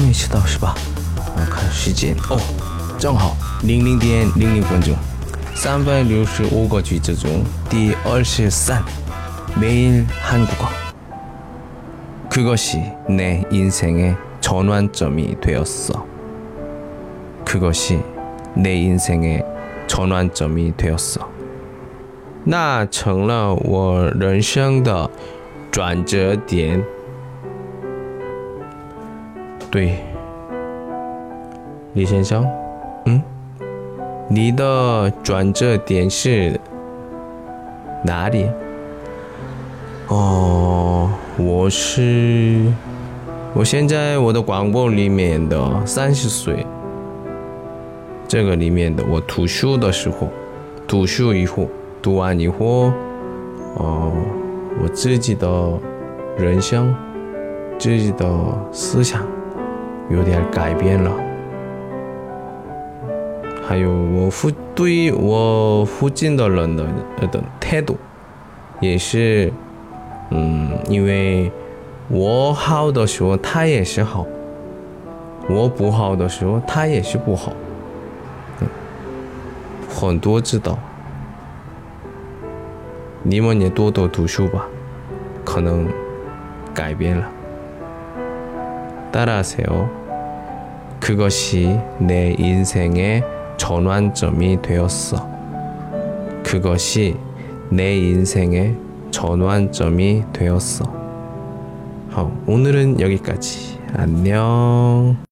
没迟到是吧？我看时间哦，正好零零点零零分钟。三百六十五个句子中第二十三，매일한국어。 그것이내인생의전환점이되었어그것이내인생의전환점이되었어那成了我人生的转折点。 对，李先生，嗯，你的转折点是哪里？哦，我是，我现在我的广播里面的三十岁，这个里面的我读书的时候，读书以后，读完以后，哦，我自己的人生，自己的思想。有点改变了，还有我附对我附近的人的的态度，也是，嗯，因为我好的时候他也是好，我不好的时候他也是不好，很多知道，你们也多多读书吧，可能改变了， 따라하세요 그것이 내 인생의 전환점이 되었어. 그것이 내 인생의 전환점이 되었어. 어, 오늘은 여기까지. 안녕.